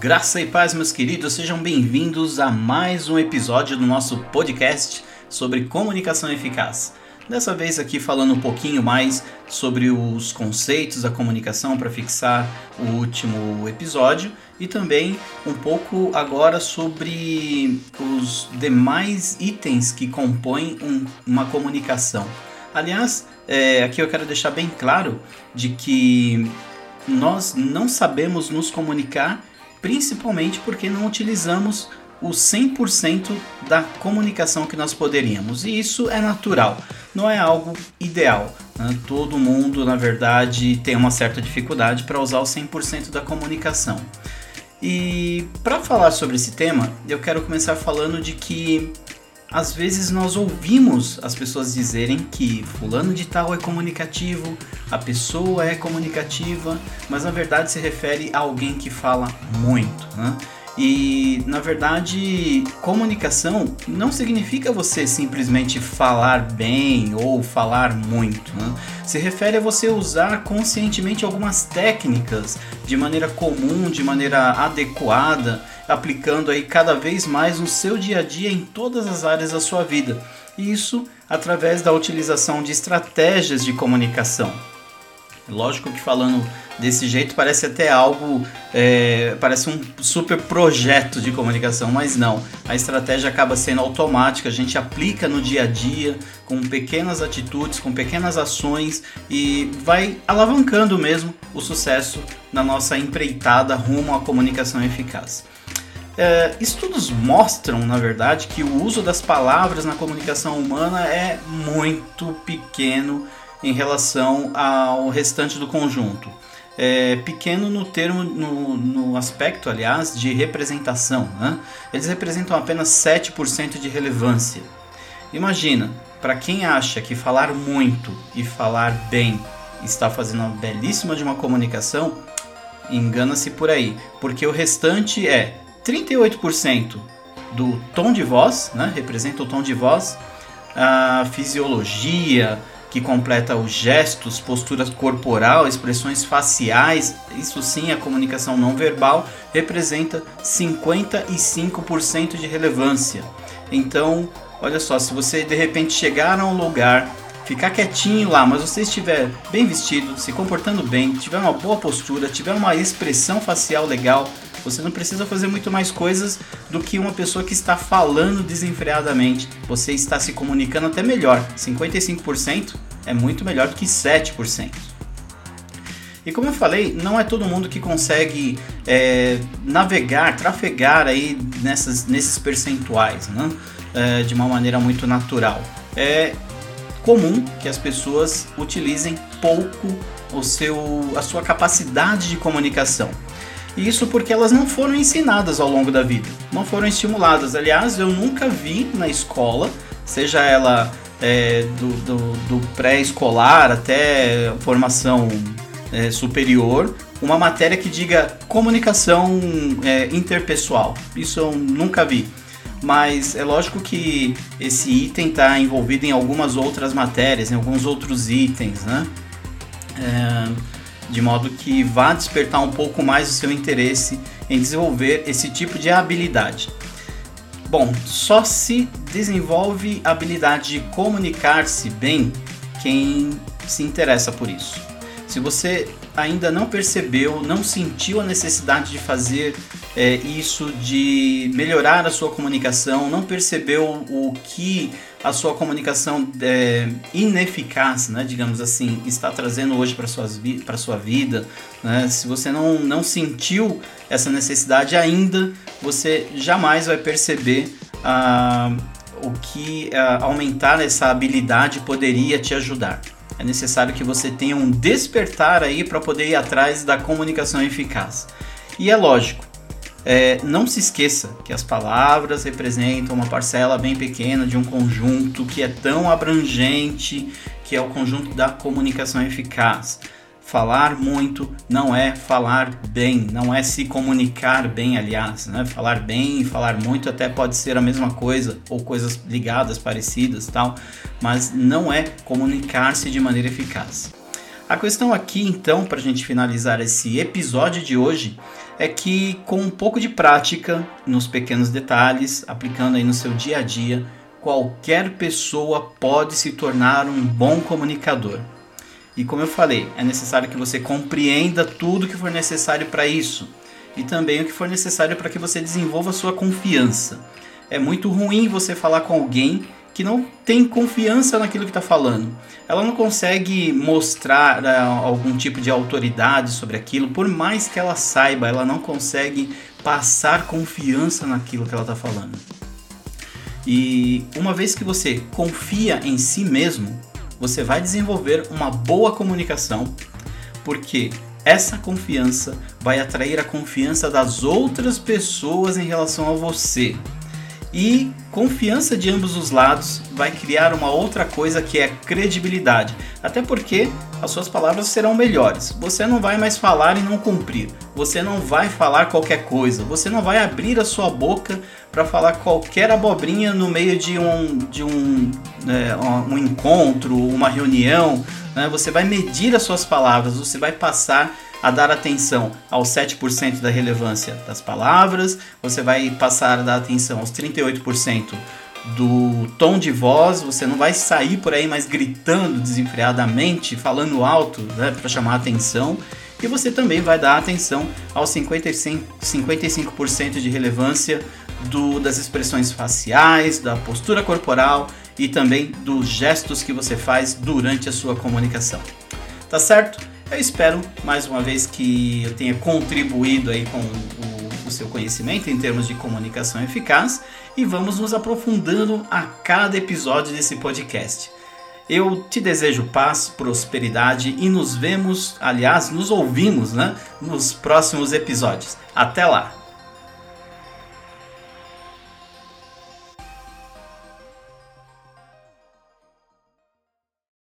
Graça e paz, meus queridos, sejam bem-vindos a mais um episódio do nosso podcast sobre comunicação eficaz. Dessa vez aqui falando um pouquinho mais sobre os conceitos da comunicação para fixar o último episódio e também um pouco agora sobre os demais itens que compõem um, uma comunicação. Aliás, é, aqui eu quero deixar bem claro de que nós não sabemos nos comunicar principalmente porque não utilizamos o 100% da comunicação que nós poderíamos. E isso é natural, não é algo ideal. Né? Todo mundo, na verdade, tem uma certa dificuldade para usar o 100% da comunicação. E para falar sobre esse tema, eu quero começar falando de que às vezes nós ouvimos as pessoas dizerem que fulano de tal é comunicativo, a pessoa é comunicativa, mas na verdade se refere a alguém que fala muito. Né? E na verdade, comunicação não significa você simplesmente falar bem ou falar muito. Né? Se refere a você usar conscientemente algumas técnicas de maneira comum, de maneira adequada, aplicando aí cada vez mais no seu dia a dia em todas as áreas da sua vida. Isso através da utilização de estratégias de comunicação. Lógico que falando desse jeito parece até algo, é, parece um super projeto de comunicação, mas não. A estratégia acaba sendo automática, a gente aplica no dia a dia, com pequenas atitudes, com pequenas ações e vai alavancando mesmo o sucesso na nossa empreitada rumo à comunicação eficaz. É, estudos mostram, na verdade, que o uso das palavras na comunicação humana é muito pequeno em relação ao restante do conjunto. É pequeno no termo, no, no aspecto, aliás, de representação. Né? Eles representam apenas 7% de relevância. Imagina, para quem acha que falar muito e falar bem está fazendo uma belíssima de uma comunicação, engana-se por aí, porque o restante é 38% do tom de voz, né? representa o tom de voz, a fisiologia, que completa os gestos, postura corporal, expressões faciais, isso sim, a comunicação não verbal representa 55% de relevância. Então, olha só, se você de repente chegar a um lugar, ficar quietinho lá, mas você estiver bem vestido, se comportando bem, tiver uma boa postura, tiver uma expressão facial legal, você não precisa fazer muito mais coisas do que uma pessoa que está falando desenfreadamente. Você está se comunicando até melhor. 55% é muito melhor do que 7%. E como eu falei, não é todo mundo que consegue é, navegar, trafegar aí nessas, nesses percentuais, né? É, de uma maneira muito natural. É comum que as pessoas utilizem pouco o seu, a sua capacidade de comunicação. Isso porque elas não foram ensinadas ao longo da vida, não foram estimuladas. Aliás, eu nunca vi na escola, seja ela é, do, do, do pré-escolar até formação é, superior, uma matéria que diga comunicação é, interpessoal. Isso eu nunca vi. Mas é lógico que esse item está envolvido em algumas outras matérias, em alguns outros itens, né? É, de modo que vá despertar um pouco mais o seu interesse em desenvolver esse tipo de habilidade. Bom, só se desenvolve a habilidade de comunicar-se bem quem se interessa por isso. Se você ainda não percebeu, não sentiu a necessidade de fazer é, isso, de melhorar a sua comunicação, não percebeu o que a sua comunicação é, ineficaz, né, digamos assim, está trazendo hoje para sua vida, né, se você não, não sentiu essa necessidade ainda, você jamais vai perceber ah, o que ah, aumentar essa habilidade poderia te ajudar. É necessário que você tenha um despertar aí para poder ir atrás da comunicação eficaz. E é lógico, é, não se esqueça que as palavras representam uma parcela bem pequena de um conjunto que é tão abrangente que é o conjunto da comunicação eficaz. Falar muito não é falar bem, não é se comunicar bem, aliás. Né? Falar bem e falar muito até pode ser a mesma coisa, ou coisas ligadas, parecidas tal, mas não é comunicar-se de maneira eficaz. A questão aqui, então, para a gente finalizar esse episódio de hoje, é que com um pouco de prática nos pequenos detalhes, aplicando aí no seu dia a dia, qualquer pessoa pode se tornar um bom comunicador. E como eu falei, é necessário que você compreenda tudo que for necessário para isso e também o que for necessário para que você desenvolva sua confiança. É muito ruim você falar com alguém que não tem confiança naquilo que está falando. Ela não consegue mostrar uh, algum tipo de autoridade sobre aquilo, por mais que ela saiba, ela não consegue passar confiança naquilo que ela está falando. E uma vez que você confia em si mesmo, você vai desenvolver uma boa comunicação, porque essa confiança vai atrair a confiança das outras pessoas em relação a você. E confiança de ambos os lados vai criar uma outra coisa que é credibilidade. Até porque as suas palavras serão melhores. Você não vai mais falar e não cumprir. Você não vai falar qualquer coisa. Você não vai abrir a sua boca para falar qualquer abobrinha no meio de um, de um, é, um encontro, uma reunião. Né? Você vai medir as suas palavras. Você vai passar a dar atenção aos 7% da relevância das palavras, você vai passar a dar atenção aos 38% do tom de voz, você não vai sair por aí mais gritando desenfreadamente, falando alto né, para chamar atenção. E você também vai dar atenção aos 55%, 55 de relevância do, das expressões faciais, da postura corporal e também dos gestos que você faz durante a sua comunicação. Tá certo? Eu espero, mais uma vez, que eu tenha contribuído aí com o, o seu conhecimento em termos de comunicação eficaz e vamos nos aprofundando a cada episódio desse podcast. Eu te desejo paz, prosperidade e nos vemos, aliás, nos ouvimos, né, nos próximos episódios. Até lá!